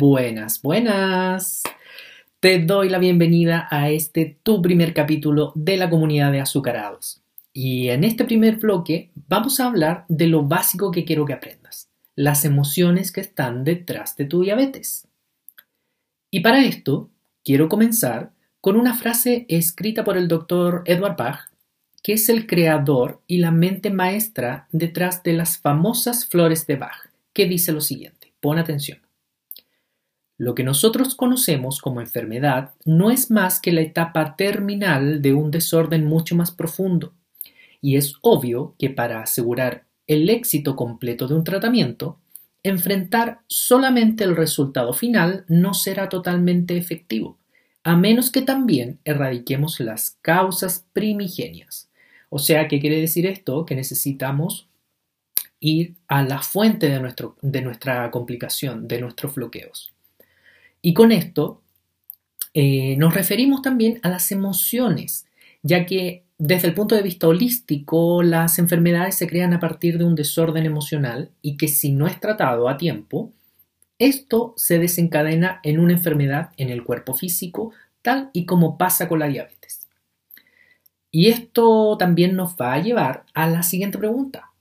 Buenas, buenas. Te doy la bienvenida a este tu primer capítulo de la comunidad de azucarados. Y en este primer bloque vamos a hablar de lo básico que quiero que aprendas, las emociones que están detrás de tu diabetes. Y para esto quiero comenzar con una frase escrita por el doctor Edward Bach, que es el creador y la mente maestra detrás de las famosas flores de Bach, que dice lo siguiente, pon atención. Lo que nosotros conocemos como enfermedad no es más que la etapa terminal de un desorden mucho más profundo, y es obvio que para asegurar el éxito completo de un tratamiento, enfrentar solamente el resultado final no será totalmente efectivo, a menos que también erradiquemos las causas primigenias. O sea, ¿qué quiere decir esto? Que necesitamos ir a la fuente de, nuestro, de nuestra complicación, de nuestros bloqueos. Y con esto eh, nos referimos también a las emociones, ya que desde el punto de vista holístico, las enfermedades se crean a partir de un desorden emocional y que si no es tratado a tiempo, esto se desencadena en una enfermedad en el cuerpo físico, tal y como pasa con la diabetes. Y esto también nos va a llevar a la siguiente pregunta.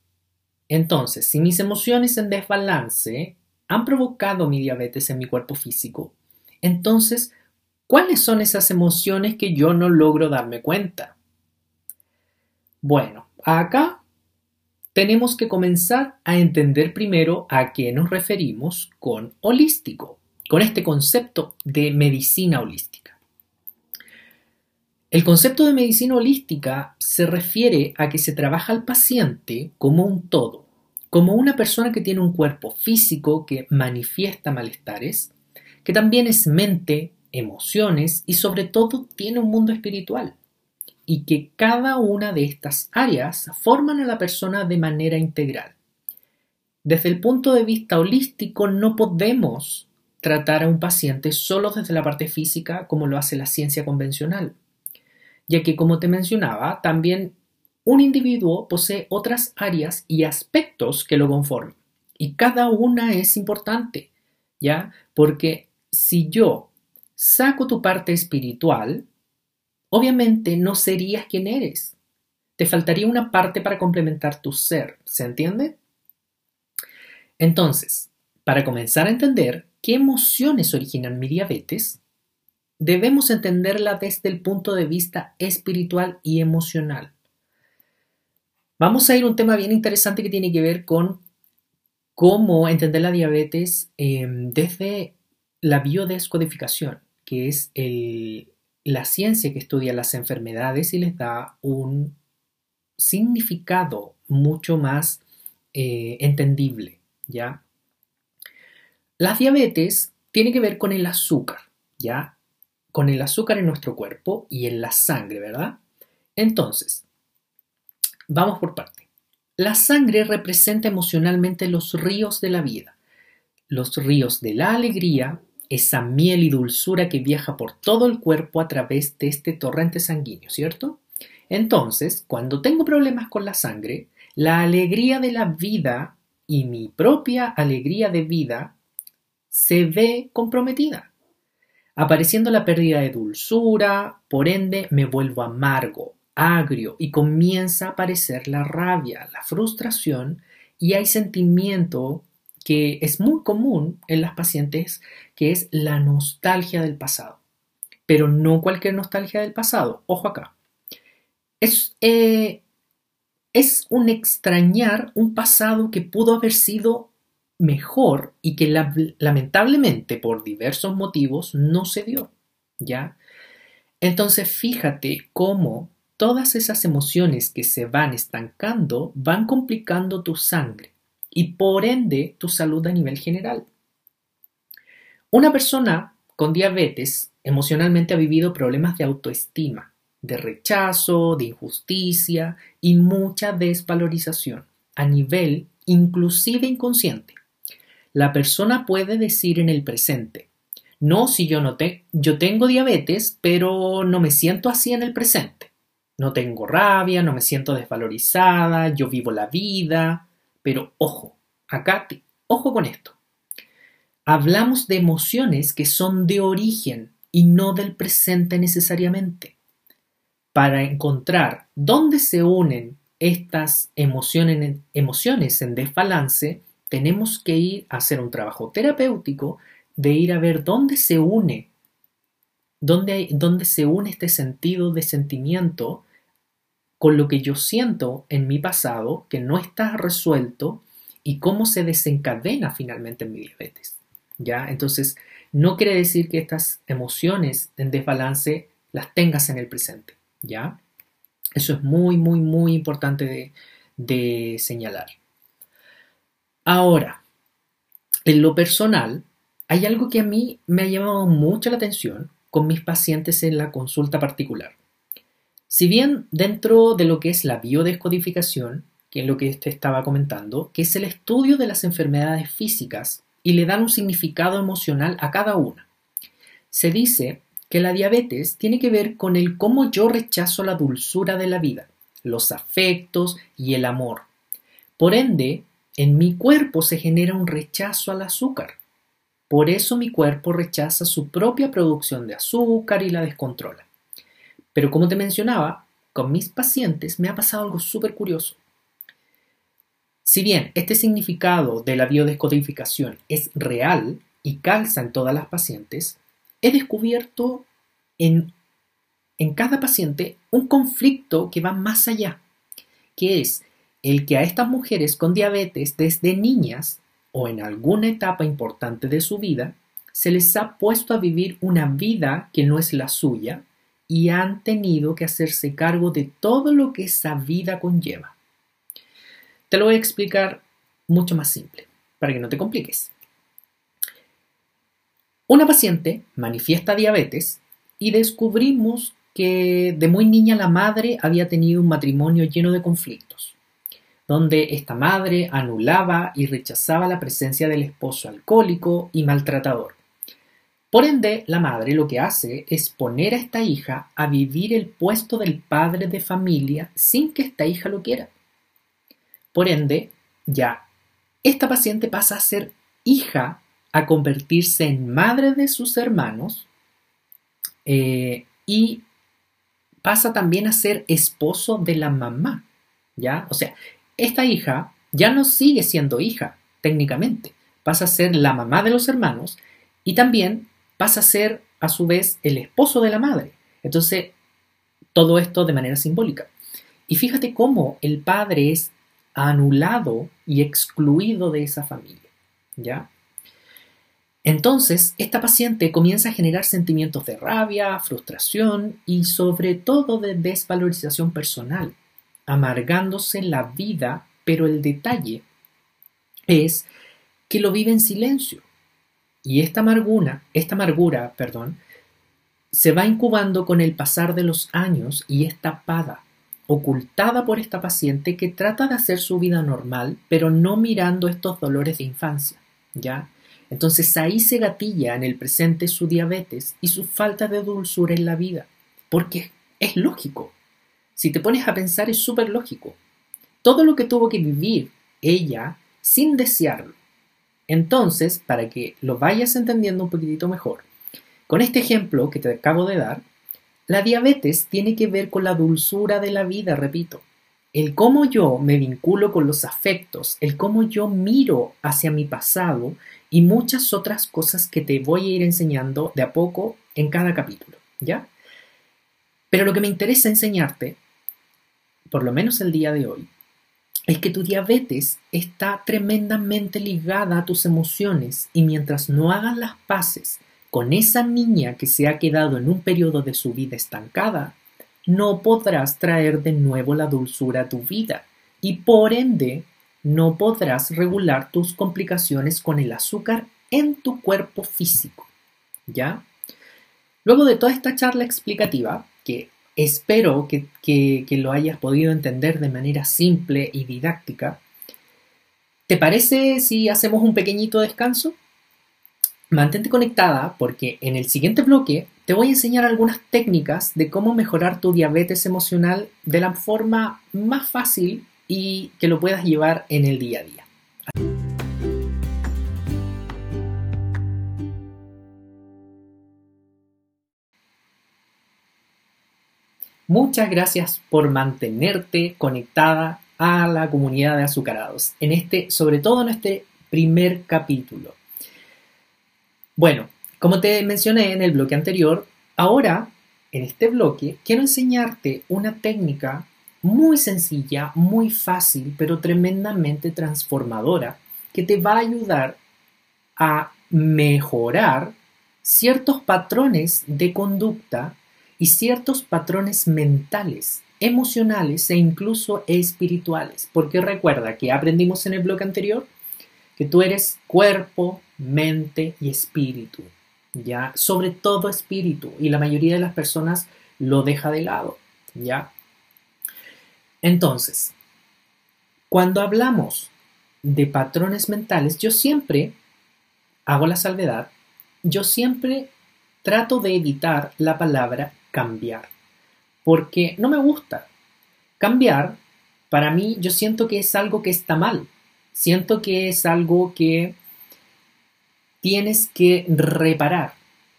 Entonces, si mis emociones en desbalance han provocado mi diabetes en mi cuerpo físico, entonces, ¿cuáles son esas emociones que yo no logro darme cuenta? Bueno, acá tenemos que comenzar a entender primero a qué nos referimos con holístico, con este concepto de medicina holística. El concepto de medicina holística se refiere a que se trabaja al paciente como un todo, como una persona que tiene un cuerpo físico que manifiesta malestares, que también es mente, emociones y sobre todo tiene un mundo espiritual, y que cada una de estas áreas forman a la persona de manera integral. Desde el punto de vista holístico no podemos tratar a un paciente solo desde la parte física como lo hace la ciencia convencional, ya que como te mencionaba, también un individuo posee otras áreas y aspectos que lo conforman. Y cada una es importante, ¿ya? Porque si yo saco tu parte espiritual, obviamente no serías quien eres. Te faltaría una parte para complementar tu ser, ¿se entiende? Entonces, para comenzar a entender qué emociones originan mi diabetes, debemos entenderla desde el punto de vista espiritual y emocional. Vamos a ir a un tema bien interesante que tiene que ver con cómo entender la diabetes em, desde la biodescodificación, que es la ciencia que estudia las enfermedades y les da un significado mucho más eh, entendible, ¿ya? La diabetes tiene que ver con el azúcar, ¿ya? Con el azúcar en nuestro cuerpo y en la sangre, ¿verdad? Entonces, Vamos por parte. La sangre representa emocionalmente los ríos de la vida, los ríos de la alegría, esa miel y dulzura que viaja por todo el cuerpo a través de este torrente sanguíneo, ¿cierto? Entonces, cuando tengo problemas con la sangre, la alegría de la vida y mi propia alegría de vida se ve comprometida, apareciendo la pérdida de dulzura, por ende me vuelvo amargo, agrio y comienza a aparecer la rabia, la frustración y hay sentimiento que es muy común en las pacientes, que es la nostalgia del pasado. Pero no cualquier nostalgia del pasado, ojo acá. Es, eh, es un extrañar un pasado que pudo haber sido mejor y que lamentablemente por diversos motivos no se dio, ¿ya? Entonces fíjate cómo todas esas emociones que se van estancando van complicando tu sangre y por ende tu salud a nivel general. Una persona con diabetes emocionalmente ha vivido problemas de autoestima, de rechazo, de injusticia y mucha desvalorización a nivel inclusive inconsciente. La persona puede decir en el presente, no, si yo no te, yo tengo diabetes, pero no me siento así en el presente. No tengo rabia, no me siento desvalorizada, yo vivo la vida, pero ojo, acá, ojo con esto. hablamos de emociones que son de origen y no del presente necesariamente. Para encontrar dónde se unen estas emociones, en desbalance, tenemos que ir a hacer un trabajo terapéutico de ir a ver dónde se une, dónde se une este sentido de sentimiento con lo que yo siento en mi pasado que no está resuelto y cómo se desencadena finalmente en mi diabetes. ¿Ya? Entonces, no quiere decir que estas emociones en desbalance las tengas en el presente. ¿Ya? Eso es muy, muy, muy importante de, de señalar. Ahora, en lo personal, hay algo que a mí me ha llamado mucho la atención con mis pacientes en la consulta particular. Si bien dentro de lo que es la biodescodificación, que es lo que te estaba comentando, que es el estudio de las enfermedades físicas y le dan un significado emocional a cada una. Se dice que la diabetes tiene que ver con el cómo yo rechazo la dulzura de la vida, los afectos y el amor. Por ende, en mi cuerpo se genera un rechazo al azúcar. Por eso mi cuerpo rechaza su propia producción de azúcar y la descontrola. Pero como te mencionaba, con mis pacientes me ha pasado algo súper curioso. Si bien este significado de la biodescodificación es real y calza en todas las pacientes, he descubierto en, en cada paciente un conflicto que va más allá, que es el que a estas mujeres con diabetes desde niñas o en alguna etapa importante de su vida se les ha puesto a vivir una vida que no es la suya y han tenido que hacerse cargo de todo lo que esa vida conlleva. Te lo voy a explicar mucho más simple, para que no te compliques. Una paciente manifiesta diabetes y descubrimos que de muy niña la madre había tenido un matrimonio lleno de conflictos, donde esta madre anulaba y rechazaba la presencia del esposo alcohólico y maltratador por ende, la madre lo que hace es poner a esta hija a vivir el puesto del padre de familia sin que esta hija lo quiera. Por ende, ya, esta paciente pasa a ser hija, a convertirse en madre de sus hermanos eh, y pasa también a ser esposo de la mamá. ¿Ya? O sea, esta hija ya no sigue siendo hija, técnicamente. Pasa a ser la mamá de los hermanos y también pasa a ser a su vez el esposo de la madre. Entonces, todo esto de manera simbólica. Y fíjate cómo el padre es anulado y excluido de esa familia. ¿Ya? Entonces, esta paciente comienza a generar sentimientos de rabia, frustración y sobre todo de desvalorización personal, amargándose la vida, pero el detalle es que lo vive en silencio. Y esta amargura, esta amargura, perdón, se va incubando con el pasar de los años y es tapada, ocultada por esta paciente que trata de hacer su vida normal, pero no mirando estos dolores de infancia, ¿ya? Entonces ahí se gatilla en el presente su diabetes y su falta de dulzura en la vida, porque es lógico. Si te pones a pensar es súper lógico. Todo lo que tuvo que vivir ella sin desearlo, entonces, para que lo vayas entendiendo un poquitito mejor, con este ejemplo que te acabo de dar, la diabetes tiene que ver con la dulzura de la vida, repito. El cómo yo me vinculo con los afectos, el cómo yo miro hacia mi pasado y muchas otras cosas que te voy a ir enseñando de a poco en cada capítulo, ¿ya? Pero lo que me interesa enseñarte, por lo menos el día de hoy, es que tu diabetes está tremendamente ligada a tus emociones y mientras no hagas las paces con esa niña que se ha quedado en un periodo de su vida estancada, no podrás traer de nuevo la dulzura a tu vida y por ende no podrás regular tus complicaciones con el azúcar en tu cuerpo físico. ¿Ya? Luego de toda esta charla explicativa, que Espero que, lo hayas podido entender de manera simple y didáctica. ¿Te parece si hacemos un pequeñito descanso? Mantente conectada porque en el siguiente bloque te voy a enseñar algunas técnicas de cómo mejorar tu diabetes emocional de la forma más fácil y que lo puedas llevar en el día a día. Muchas gracias por mantenerte conectada a la comunidad de azucarados, en este, sobre todo en este primer capítulo. Bueno, como te mencioné en el bloque anterior, ahora en este bloque quiero enseñarte una técnica muy sencilla, muy fácil, pero tremendamente transformadora que te va a ayudar a mejorar ciertos patrones de conducta y ciertos patrones mentales, emocionales e incluso espirituales. Porque recuerda que aprendimos en el bloque anterior que tú eres cuerpo, mente y espíritu. ¿Ya? Sobre todo espíritu. Y la mayoría de las personas lo deja de lado. ¿Ya? Entonces, cuando hablamos de patrones mentales, yo siempre hago la salvedad, yo siempre trato de evitar la palabra cambiar, porque no me gusta. Cambiar, para mí, yo siento que es algo que está mal, siento que es algo que tienes que reparar.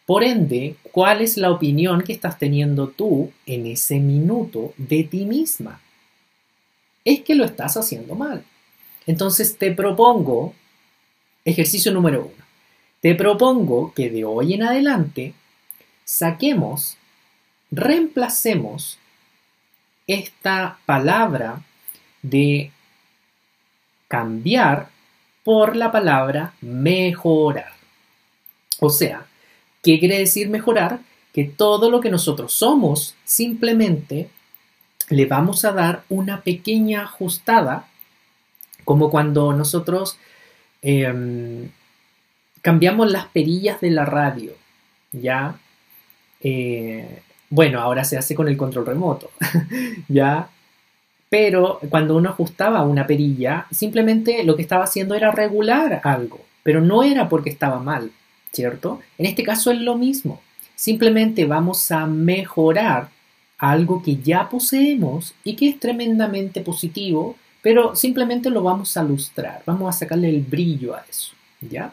Por ende, ¿cuál es la opinión que estás teniendo tú en ese minuto de ti misma? Es que lo estás haciendo mal. Entonces te propongo, ejercicio número uno, te propongo que de hoy en adelante saquemos reemplacemos esta palabra de cambiar por la palabra mejorar. O sea, ¿qué quiere decir mejorar? Que todo lo que nosotros somos simplemente le vamos a dar una pequeña ajustada, como cuando nosotros em, cambiamos las perillas de la radio, ¿ya? Eh, bueno, ahora se hace con el control remoto, ¿ya? Pero cuando uno ajustaba una perilla, simplemente lo que estaba haciendo era regular algo, pero no era porque estaba mal, ¿cierto? En este caso es lo mismo. Simplemente vamos a mejorar algo que ya poseemos y que es tremendamente positivo, pero simplemente lo vamos a lustrar, vamos a sacarle el brillo a eso, ¿ya?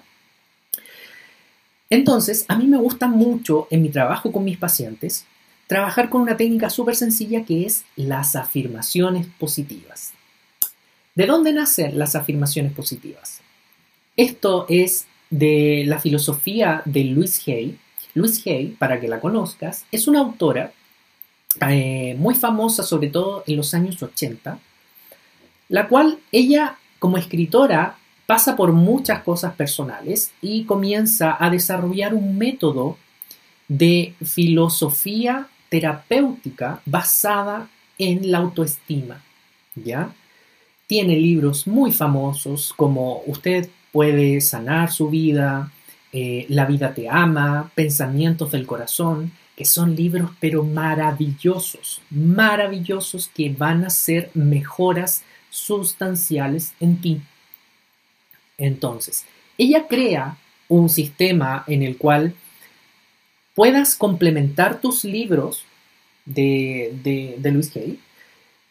Entonces, a mí me gusta mucho en mi trabajo con mis pacientes trabajar con una técnica súper sencilla que es las afirmaciones positivas. ¿De dónde nacen las afirmaciones positivas? Esto es de la filosofía de Louise Hay. Louise Hay, para que la conozcas, es una autora eh, muy famosa, sobre todo en los años 80, la cual ella, como escritora, pasa por muchas cosas personales y comienza a desarrollar un método de filosofía terapéutica basada en la autoestima, ¿ya? Tiene libros muy famosos como Usted puede sanar su vida, eh, La vida te ama, Pensamientos del corazón, que son libros pero maravillosos, maravillosos que van a ser mejoras sustanciales en ti. Entonces, ella crea un sistema en el cual puedas complementar tus libros de, de, Luis Hay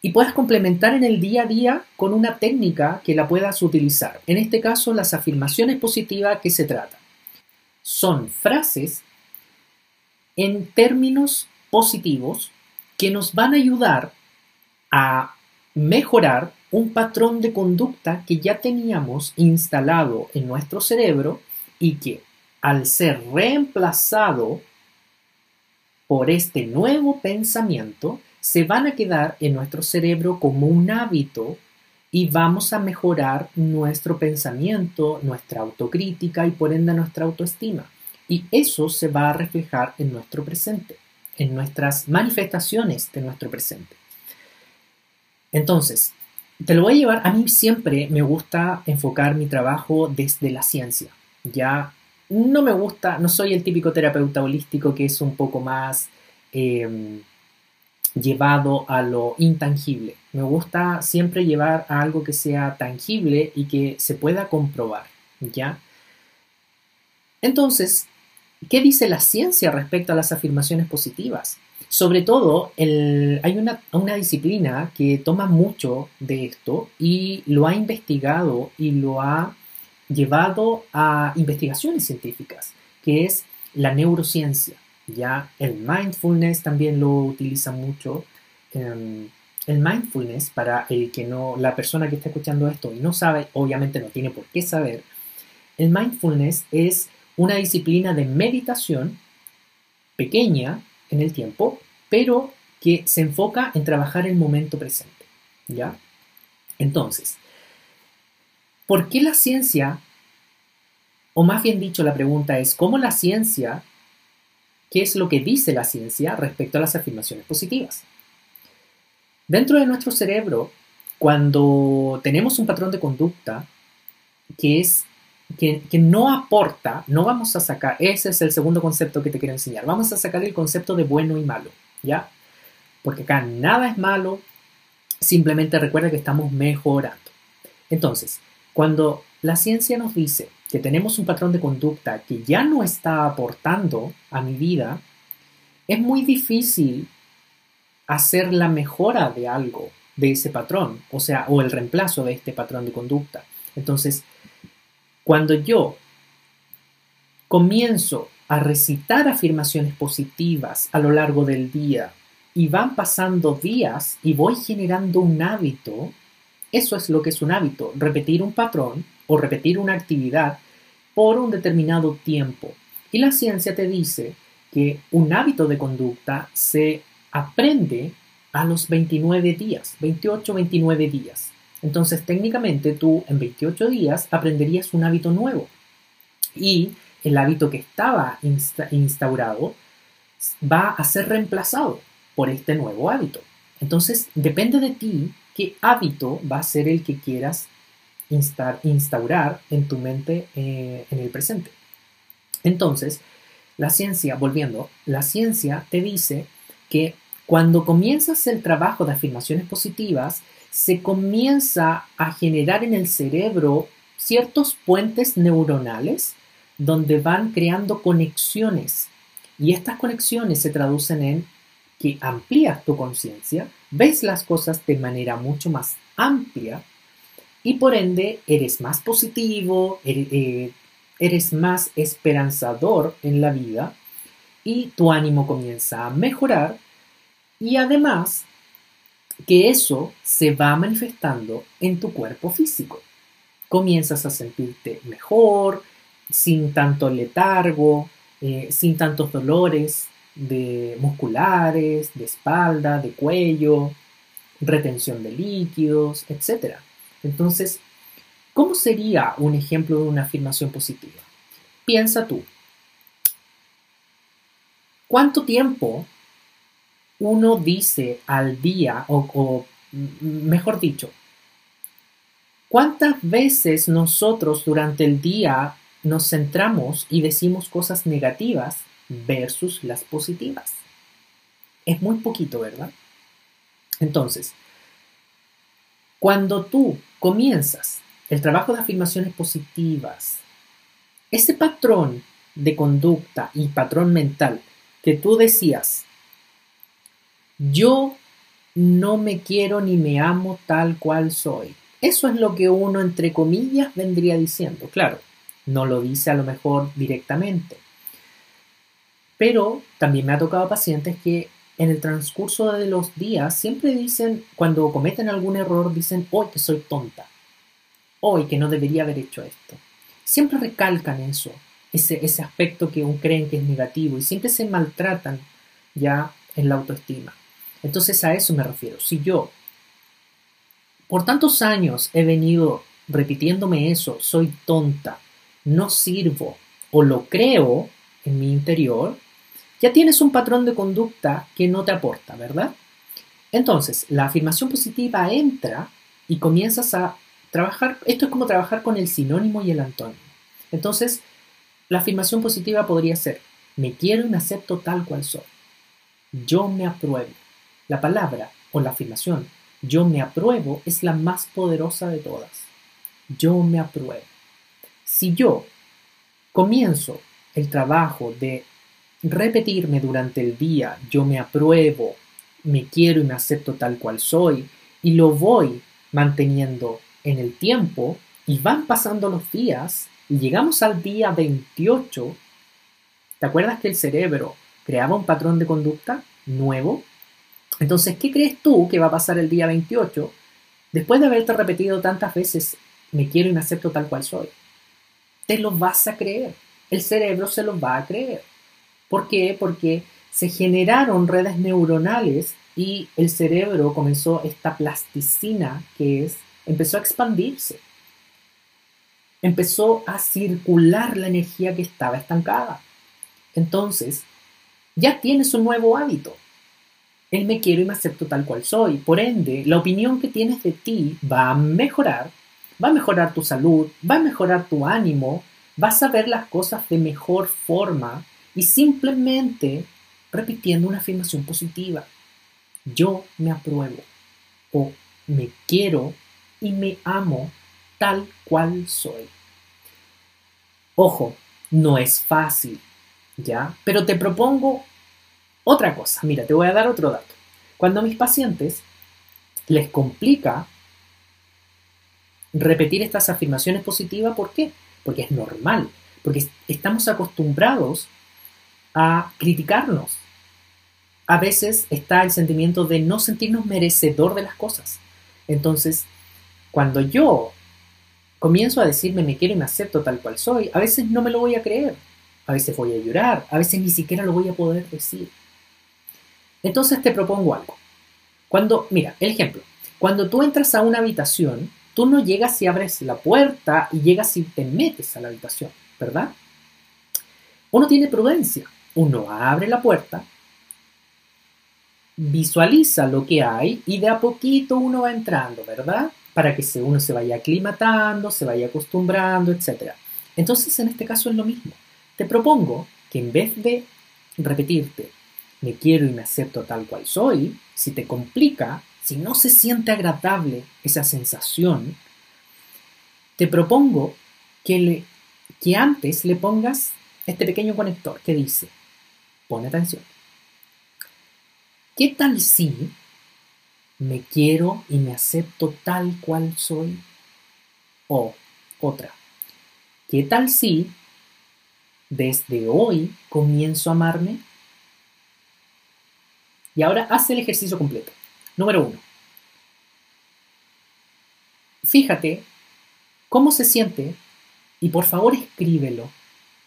y puedas complementar en el día a día con una técnica que la puedas utilizar. En este caso, las afirmaciones positivas que se trata. Son frases en términos positivos que nos van a ayudar a mejorar un patrón de conducta que ya teníamos instalado en nuestro cerebro y que al ser reemplazado por este nuevo pensamiento se van a quedar en nuestro cerebro como un hábito y vamos a mejorar nuestro pensamiento, nuestra autocrítica y por ende nuestra autoestima. Y eso se va a reflejar en nuestro presente, en nuestras manifestaciones de nuestro presente. Entonces, te lo voy a llevar, a mí siempre me gusta enfocar mi trabajo desde la ciencia. Ya no me gusta, no soy el típico terapeuta holístico que es un poco más em, llevado a lo intangible. Me gusta siempre llevar a algo que sea tangible y que se pueda comprobar, ¿ya? Entonces, ¿qué dice la ciencia respecto a las afirmaciones positivas? Sobre todo, hay una disciplina que toma mucho de esto y lo ha investigado y lo ha llevado a investigaciones científicas, que es la neurociencia. Ya el mindfulness también lo utiliza mucho. Em, el mindfulness, para el que no, la persona que está escuchando esto y no sabe, obviamente no tiene por qué saber, el mindfulness es una disciplina de meditación pequeña en el tiempo, pero que se enfoca en trabajar el momento presente. ¿Ya? Entonces, ¿por qué la ciencia, o más bien dicho, la pregunta es, ¿cómo la ciencia, qué es lo que dice la ciencia respecto a las afirmaciones positivas? Dentro de nuestro cerebro, cuando tenemos un patrón de conducta que es que, no aporta, no vamos a sacar, ese es el segundo concepto que te quiero enseñar, vamos a sacar el concepto de bueno y malo, ¿ya? Porque acá nada es malo, simplemente recuerda que estamos mejorando. Entonces, cuando la ciencia nos dice que tenemos un patrón de conducta que ya no está aportando a mi vida, es muy difícil hacer la mejora de algo de ese patrón, o sea, o el reemplazo de este patrón de conducta. Entonces, cuando yo comienzo a recitar afirmaciones positivas a lo largo del día y van pasando días y voy generando un hábito, eso es lo que es un hábito, repetir un patrón o repetir una actividad por un determinado tiempo. Y la ciencia te dice que un hábito de conducta se aprende a los 29 días, 28, 29 días. Entonces, técnicamente tú en 28 días aprenderías un hábito nuevo. Y el hábito que estaba instaurado va a ser reemplazado por este nuevo hábito. Entonces, depende de ti qué hábito va a ser el que quieras instaurar en tu mente eh, en el presente. Entonces, la ciencia, volviendo, la ciencia te dice que cuando comienzas el trabajo de afirmaciones positivas, se comienza a generar en el cerebro ciertos puentes neuronales donde van creando conexiones. Y estas conexiones se traducen en que amplías tu conciencia, ves las cosas de manera mucho más amplia y por ende eres más positivo, eh, eres más esperanzador en la vida y tu ánimo comienza a mejorar y además que eso se va manifestando en tu cuerpo físico. Comienzas a sentirte mejor, sin tanto letargo, eh, sin tantos dolores de musculares, de espalda, de cuello, retención de líquidos, etc. Entonces, ¿cómo sería un ejemplo de una afirmación positiva? Piensa tú, ¿cuánto tiempo uno dice al día, o, mejor dicho, ¿cuántas veces nosotros durante el día nos centramos y decimos cosas negativas versus las positivas? Es muy poquito, ¿verdad? Entonces, cuando tú comienzas el trabajo de afirmaciones positivas, ese patrón de conducta y patrón mental que tú decías, yo no me quiero ni me amo tal cual soy. Eso es lo que uno, entre comillas, vendría diciendo. Claro, no lo dice a lo mejor directamente. Pero también me ha tocado pacientes que en el transcurso de los días siempre dicen, cuando cometen algún error, dicen, hoy que soy tonta. Hoy que no debería haber hecho esto. Siempre recalcan eso, ese, ese aspecto que creen que es negativo y siempre se maltratan ya en la autoestima. Entonces a eso me refiero. Si yo por tantos años he venido repitiéndome eso, soy tonta, no sirvo o lo creo en mi interior, ya tienes un patrón de conducta que no te aporta, ¿verdad? Entonces, la afirmación positiva entra y comienzas a trabajar, esto es como trabajar con el sinónimo y el antónimo. Entonces, la afirmación positiva podría ser, me quiero y me acepto tal cual soy. Yo me apruebo. La palabra o la afirmación yo me apruebo es la más poderosa de todas. Yo me apruebo. Si yo comienzo el trabajo de repetirme durante el día, yo me apruebo, me quiero y me acepto tal cual soy, y lo voy manteniendo en el tiempo, y van pasando los días, y llegamos al día 28, ¿te acuerdas que el cerebro creaba un patrón de conducta nuevo. Entonces, ¿qué crees tú que va a pasar el día 28 después de haberte repetido tantas veces, me quiero y me acepto tal cual soy? Te lo vas a creer. El cerebro se lo va a creer. ¿Por qué? Porque se generaron redes neuronales y el cerebro comenzó esta plasticina que es, empezó a expandirse. Empezó a circular la energía que estaba estancada. Entonces, ya tienes un nuevo hábito. El me quiero y me acepto tal cual soy. Por ende, la opinión que tienes de ti va a mejorar, va a mejorar tu salud, va a mejorar tu ánimo, vas a ver las cosas de mejor forma y simplemente repitiendo una afirmación positiva. Yo me apruebo o me quiero y me amo tal cual soy. Ojo, no es fácil, ¿ya? Pero te propongo otra cosa. Mira, te voy a dar otro dato. Cuando a mis pacientes les complica repetir estas afirmaciones positivas, ¿por qué? Porque es normal, porque estamos acostumbrados a criticarnos. A veces está el sentimiento de no sentirnos merecedor de las cosas. Entonces, cuando yo comienzo a decirme me quiero y me acepto tal cual soy, a veces no me lo voy a creer, a veces voy a llorar, a veces ni siquiera lo voy a poder decir. Entonces te propongo algo. Cuando, mira, el ejemplo, cuando tú entras a una habitación, tú no llegas y abres la puerta y llegas y te metes a la habitación, ¿verdad? Uno tiene prudencia, uno abre la puerta, visualiza lo que hay y de a poquito uno va entrando, ¿verdad? Para que uno se vaya aclimatando, se vaya acostumbrando, etc. Entonces, en este caso es lo mismo. Te propongo que en vez de repetirte, me quiero y me acepto tal cual soy, si te complica, si no se siente agradable esa sensación, te propongo que, le, que antes le pongas este pequeño conector que dice, pone atención, ¿qué tal si me quiero y me acepto tal cual soy? O otra, ¿qué tal si desde hoy comienzo a amarme? Y ahora haz el ejercicio completo. Número uno. Fíjate cómo se siente y por favor escríbelo.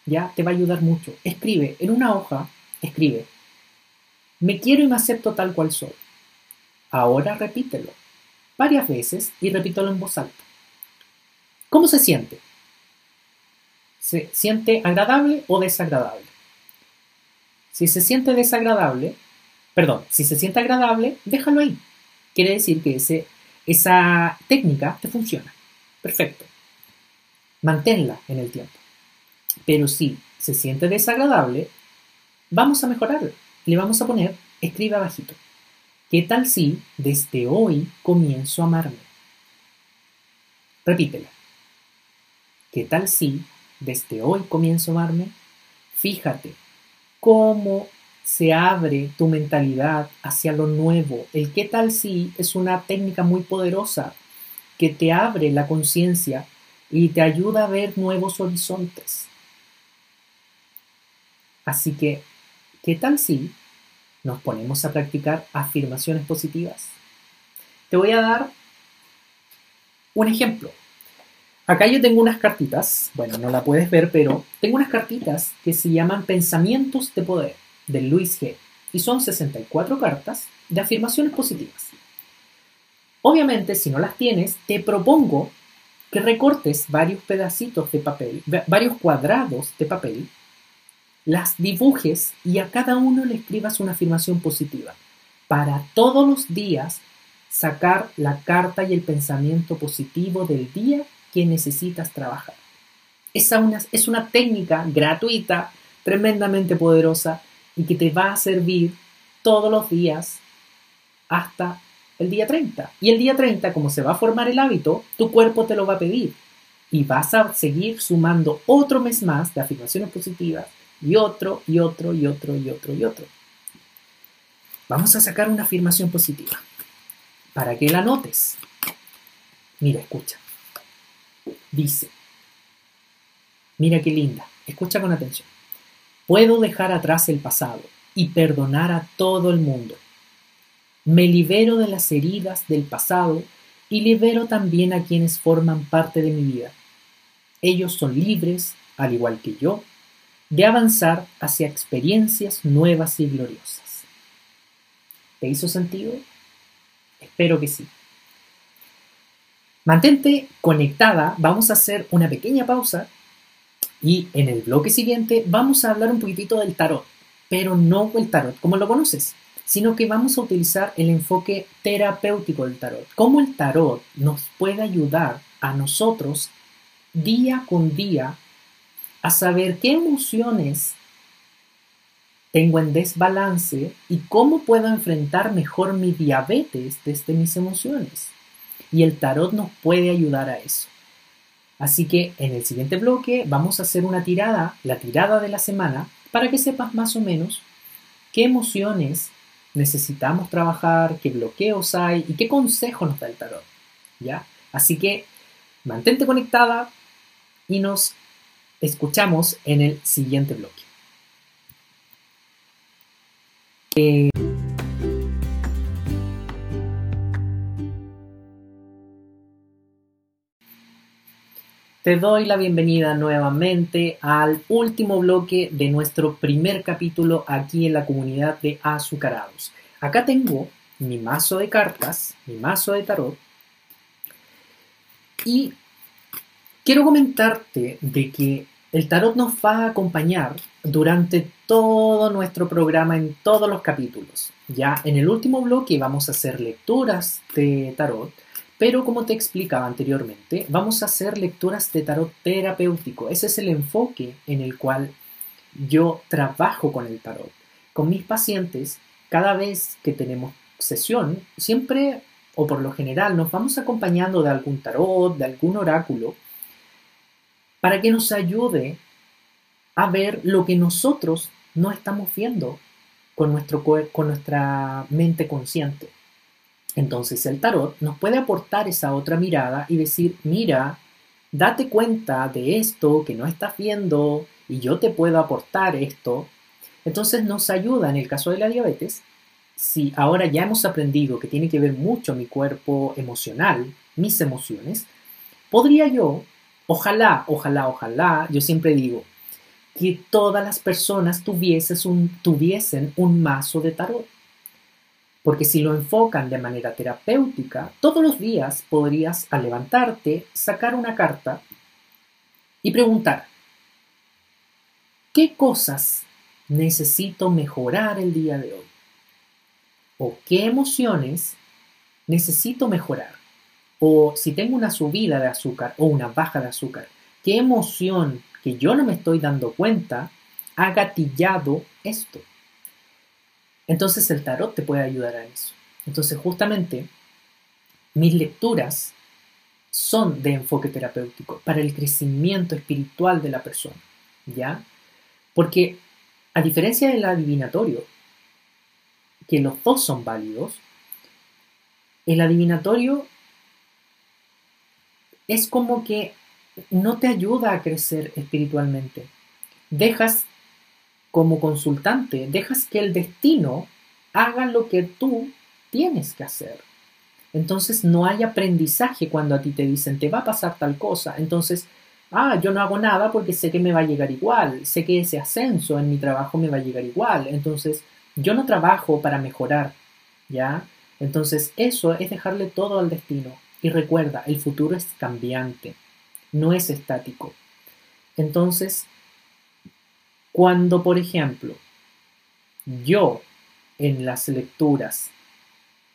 Ya te va a ayudar mucho. Escribe en una hoja, escribe. Me quiero y me acepto tal cual soy. Ahora repítelo varias veces y repítelo en voz alta. ¿Cómo se siente? ¿Se siente agradable o desagradable? Si se siente desagradable, perdón, si se siente agradable, déjalo ahí. Quiere decir que ese, esa técnica te funciona. Perfecto. Manténla en el tiempo. Pero si se siente desagradable, vamos a mejorarla. Le vamos a poner, escribe abajito. ¿Qué tal si desde hoy comienzo a amarme? Repítela. ¿Qué tal si desde hoy comienzo a amarme? Fíjate cómo se abre tu mentalidad hacia lo nuevo. El qué tal si es una técnica muy poderosa que te abre la conciencia y te ayuda a ver nuevos horizontes. Así que, ¿qué tal si nos ponemos a practicar afirmaciones positivas? Te voy a dar un ejemplo. Acá yo tengo unas cartitas, bueno, no la puedes ver, pero tengo unas cartitas que se llaman pensamientos de poder de Luis G. Y son 64 cartas de afirmaciones positivas. Obviamente, si no las tienes, te propongo que recortes varios pedacitos de papel, varios cuadrados de papel, las dibujes y a cada uno le escribas una afirmación positiva. Para todos los días sacar la carta y el pensamiento positivo del día que necesitas trabajar. Esa es una técnica gratuita, tremendamente poderosa y que te va a servir todos los días hasta el día 30. Y el día 30, como se va a formar el hábito, tu cuerpo te lo va a pedir. Y vas a seguir sumando otro mes más de afirmaciones positivas y otro y otro y otro y otro y otro. Vamos a sacar una afirmación positiva para que la notes. Mira, escucha. Dice, mira qué linda, escucha con atención. Puedo dejar atrás el pasado y perdonar a todo el mundo. Me libero de las heridas del pasado y libero también a quienes forman parte de mi vida. Ellos son libres, al igual que yo, de avanzar hacia experiencias nuevas y gloriosas. ¿Te hizo sentido? Espero que sí. Mantente conectada, vamos a hacer una pequeña pausa y en el bloque siguiente vamos a hablar un poquitito del tarot, pero no el tarot como lo conoces, sino que vamos a utilizar el enfoque terapéutico del tarot. Cómo el tarot nos puede ayudar a nosotros día con día a saber qué emociones tengo en desbalance y cómo puedo enfrentar mejor mi diabetes desde mis emociones. Y el tarot nos puede ayudar a eso. Así que en el siguiente bloque vamos a hacer una tirada, la tirada de la semana, para que sepas más o menos qué emociones necesitamos trabajar, qué bloqueos hay y qué consejo nos da el tarot. ¿Ya? Así que mantente conectada y nos escuchamos en el siguiente bloque. Eh, Te doy la bienvenida nuevamente al último bloque de nuestro primer capítulo aquí en la comunidad de azucarados. Acá tengo mi mazo de cartas, mi mazo de tarot. Y quiero comentarte de que el tarot nos va a acompañar durante todo nuestro programa en todos los capítulos. Ya en el último bloque vamos a hacer lecturas de tarot pero como te explicaba anteriormente, vamos a hacer lecturas de tarot terapéutico. Ese es el enfoque en el cual yo trabajo con el tarot. Con mis pacientes, cada vez que tenemos sesión, siempre o por lo general nos vamos acompañando de algún tarot, de algún oráculo, para que nos ayude a ver lo que nosotros no estamos viendo con, nuestro, con nuestra mente consciente. Entonces el tarot nos puede aportar esa otra mirada y decir, mira, date cuenta de esto que no estás viendo y yo te puedo aportar esto. Entonces nos ayuda en el caso de la diabetes, si ahora ya hemos aprendido que tiene que ver mucho mi cuerpo emocional, mis emociones, podría yo, ojalá, ojalá, ojalá, yo siempre digo, que todas las personas tuviesen un mazo de tarot porque si lo enfocan de manera terapéutica, todos los días podrías al levantarte, sacar una carta y preguntar, ¿qué cosas necesito mejorar el día de hoy? ¿O qué emociones necesito mejorar? O si tengo una subida de azúcar o una baja de azúcar, ¿qué emoción que yo no me estoy dando cuenta ha gatillado esto? Entonces el tarot te puede ayudar a eso. Entonces justamente mis lecturas son de enfoque terapéutico para el crecimiento espiritual de la persona, ¿ya? Porque a diferencia del adivinatorio, que los dos son válidos, el adivinatorio es como que no te ayuda a crecer espiritualmente. Dejas como consultante, dejas que el destino haga lo que tú tienes que hacer. Entonces no hay aprendizaje cuando a ti te dicen te va a pasar tal cosa. Entonces, ah, yo no hago nada porque sé que me va a llegar igual, sé que ese ascenso en mi trabajo me va a llegar igual. Entonces, yo no trabajo para mejorar, ¿ya? Entonces, eso es dejarle todo al destino. Y recuerda, el futuro es cambiante, no es estático. Entonces, cuando, por ejemplo, yo en las lecturas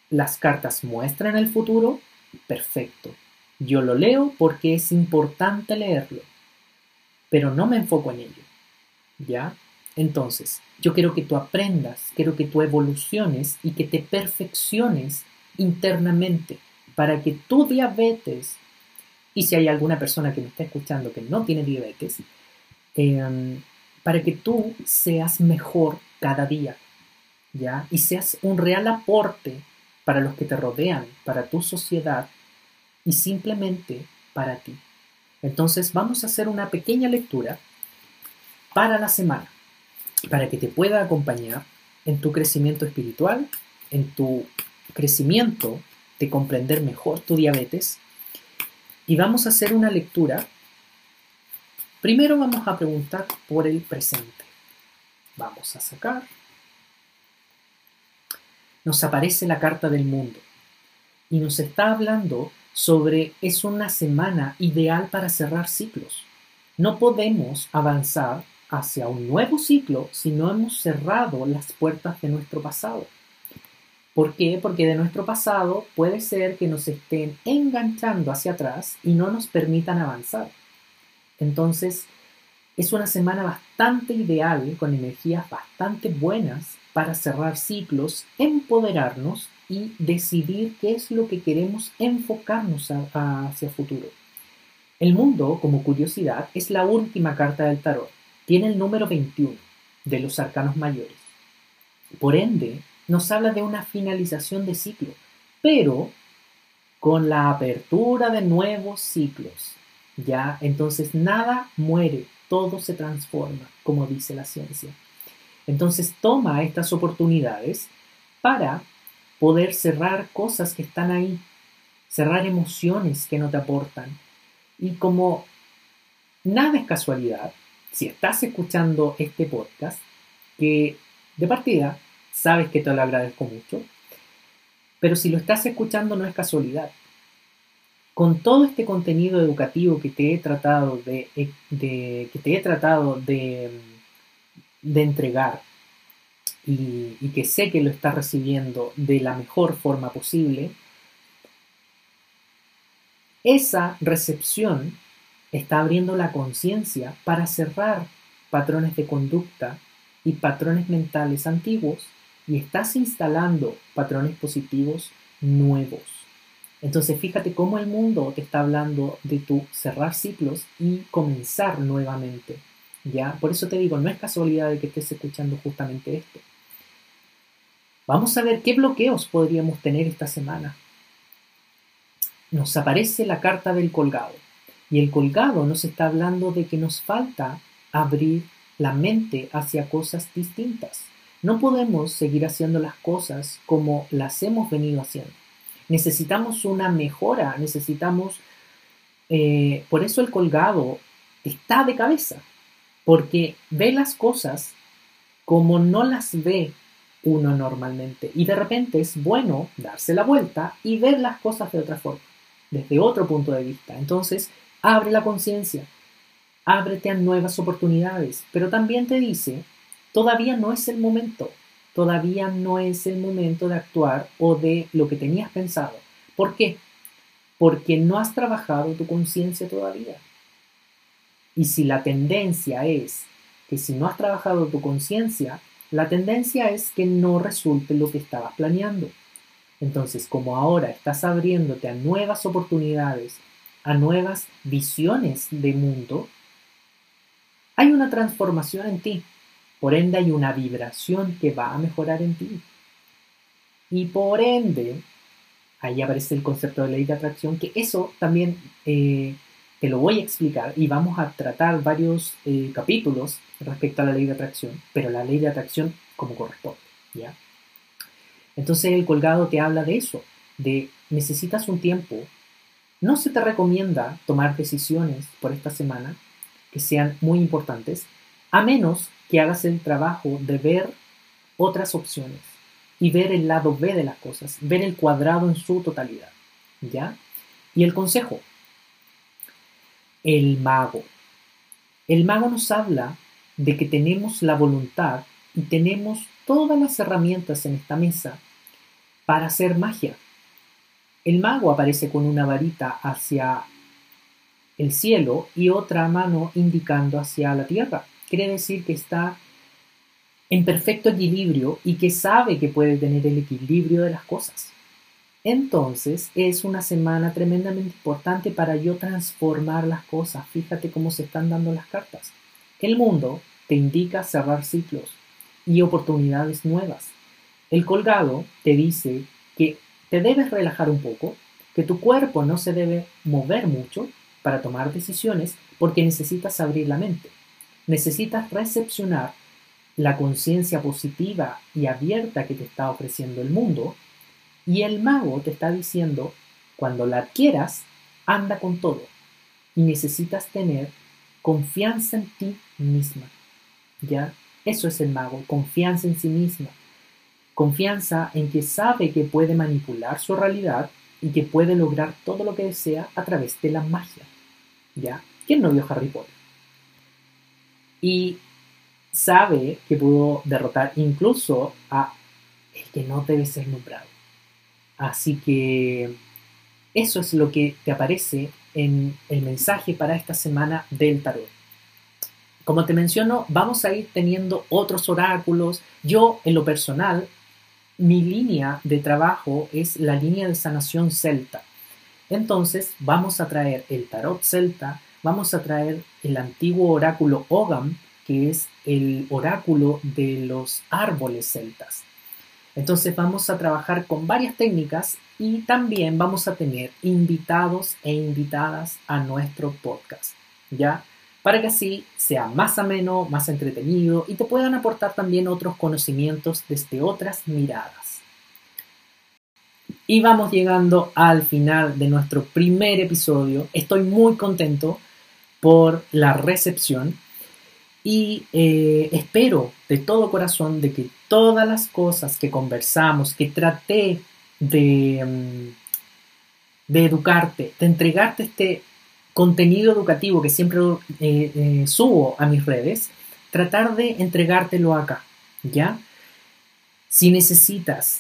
las cartas muestran el futuro, perfecto. Yo lo leo porque es importante leerlo, pero no me enfoco en ello. ¿Ya? Entonces, yo quiero que tú aprendas, quiero que tú evoluciones y que te perfecciones internamente para que tu diabetes, y si hay alguna persona que me está escuchando que no tiene diabetes, eh, para que tú seas mejor cada día, ¿ya? Y seas un real aporte para los que te rodean, para tu sociedad y simplemente para ti. Entonces vamos a hacer una pequeña lectura para la semana, para que te pueda acompañar en tu crecimiento espiritual, en tu crecimiento de comprender mejor tu diabetes. Y vamos a hacer una lectura. Primero vamos a preguntar por el presente. Vamos a sacar. Nos aparece la carta del mundo y nos está hablando sobre es una semana ideal para cerrar ciclos. No podemos avanzar hacia un nuevo ciclo si no hemos cerrado las puertas de nuestro pasado. ¿Por qué? Porque de nuestro pasado puede ser que nos estén enganchando hacia atrás y no nos permitan avanzar. Entonces, es una semana bastante ideal, con energías bastante buenas para cerrar ciclos, empoderarnos y decidir qué es lo que queremos enfocarnos hacia el futuro. El mundo, como curiosidad, es la última carta del tarot. Tiene el número 21 de los arcanos mayores. Por ende, nos habla de una finalización de ciclo, pero con la apertura de nuevos ciclos. Ya, entonces nada muere, todo se transforma, como dice la ciencia. Entonces toma estas oportunidades para poder cerrar cosas que están ahí, cerrar emociones que no te aportan. Y como nada es casualidad, si estás escuchando este podcast, que de partida sabes que te lo agradezco mucho, pero si lo estás escuchando no es casualidad. Con todo este contenido educativo que te he tratado de, que te he tratado de, de entregar, y, que sé que lo está recibiendo de la mejor forma posible, esa recepción está abriendo la conciencia para cerrar patrones de conducta y patrones mentales antiguos y estás instalando patrones positivos nuevos. Entonces fíjate cómo el mundo te está hablando de tu cerrar ciclos y comenzar nuevamente. ¿Ya? Por eso te digo, no es casualidad de que estés escuchando justamente esto. Vamos a ver qué bloqueos podríamos tener esta semana. Nos aparece la carta del colgado. Y el colgado nos está hablando de que nos falta abrir la mente hacia cosas distintas. No podemos seguir haciendo las cosas como las hemos venido haciendo. Necesitamos una mejora, necesitamos... Eh, por eso el colgado está de cabeza, porque ve las cosas como no las ve uno normalmente. Y de repente es bueno darse la vuelta y ver las cosas de otra forma, desde otro punto de vista. Entonces, abre la conciencia, ábrete a nuevas oportunidades, pero también te dice, todavía no es el momento, todavía no es el momento de actuar o de lo que tenías pensado. ¿Por qué? Porque no has trabajado tu conciencia todavía. Y si la tendencia es que si no has trabajado tu conciencia, la tendencia es que no resulte lo que estabas planeando. Entonces, como ahora estás abriéndote a nuevas oportunidades, a nuevas visiones de mundo, hay una transformación en ti. Por ende, hay una vibración que va a mejorar en ti. Y por ende, ahí aparece el concepto de ley de atracción, que eso también eh, te lo voy a explicar y vamos a tratar varios eh, capítulos respecto a la ley de atracción, pero la ley de atracción como corresponde, ¿ya? Entonces el colgado te habla de eso, de necesitas un tiempo. No se te recomienda tomar decisiones por esta semana que sean muy importantes, a menos que hagas el trabajo de ver otras opciones y ver el lado B de las cosas, ver el cuadrado en su totalidad, ¿ya? Y el consejo, el mago. El mago nos habla de que tenemos la voluntad y tenemos todas las herramientas en esta mesa para hacer magia. El mago aparece con una varita hacia el cielo y otra mano indicando hacia la tierra. Quiere decir que está en perfecto equilibrio y que sabe que puede tener el equilibrio de las cosas. Entonces es una semana tremendamente importante para yo transformar las cosas. Fíjate cómo se están dando las cartas. El mundo te indica cerrar ciclos y oportunidades nuevas. El colgado te dice que te debes relajar un poco, que tu cuerpo no se debe mover mucho para tomar decisiones porque necesitas abrir la mente. Necesitas recepcionar la conciencia positiva y abierta que te está ofreciendo el mundo. Y el mago te está diciendo, cuando la quieras, anda con todo. Y necesitas tener confianza en ti misma. ¿Ya? Eso es el mago, confianza en sí misma. Confianza en que sabe que puede manipular su realidad y que puede lograr todo lo que desea a través de la magia. ¿Ya? ¿Quién no vio Harry Potter? Y sabe que pudo derrotar incluso a el que no debe ser nombrado. Así que eso es lo que te aparece en el mensaje para esta semana del tarot. Como te menciono, vamos a ir teniendo otros oráculos. Yo, en lo personal, mi línea de trabajo es la línea de sanación celta. Entonces, vamos a traer el tarot celta, vamos a traer el antiguo oráculo Ogam, que es el oráculo de los árboles celtas. Entonces vamos a trabajar con varias técnicas y también vamos a tener invitados e invitadas a nuestro podcast, ¿ya? Para que así sea más ameno, más entretenido y te puedan aportar también otros conocimientos desde otras miradas. Y vamos llegando al final de nuestro primer episodio. Estoy muy contento por la recepción y eh, espero de todo corazón de que todas las cosas que conversamos, que traté de, mm, educarte, de entregarte este contenido educativo que siempre eh, eh, subo a mis redes, tratar de entregártelo acá, ¿ya? Si necesitas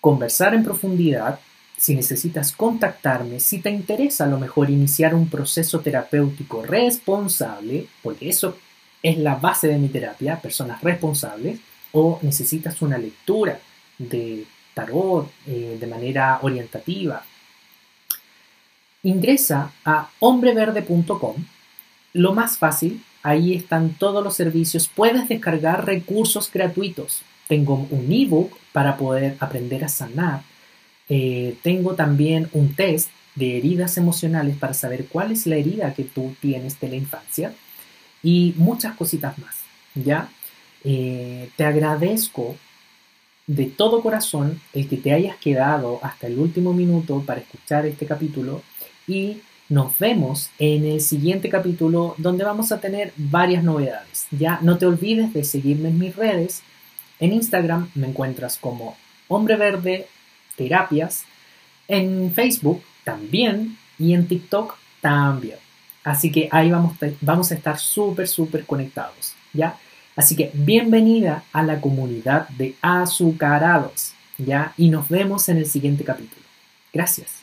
conversar en profundidad, si necesitas contactarme, si te interesa a lo mejor iniciar un proceso terapéutico responsable, porque eso es la base de mi terapia, personas responsables, o necesitas una lectura de tarot eh, de manera orientativa, ingresa a hombreverde.com. Lo más fácil, ahí están todos los servicios. Puedes descargar recursos gratuitos. Tengo un ebook para poder aprender a sanar. Eh, tengo también un test de heridas emocionales para saber cuál es la herida que tú tienes de la infancia y muchas cositas más. ¿Ya? Eh, te agradezco de todo corazón el que te hayas quedado hasta el último minuto para escuchar este capítulo y nos vemos en el siguiente capítulo donde vamos a tener varias novedades. Ya no te olvides de seguirme en mis redes. En Instagram me encuentras como Hombre Verde Terapias, en Facebook también y en TikTok también. Así que ahí vamos, vamos a estar súper, súper conectados, ¿ya? Así que bienvenida a la comunidad de azucarados, ¿ya? Y nos vemos en el siguiente capítulo. Gracias.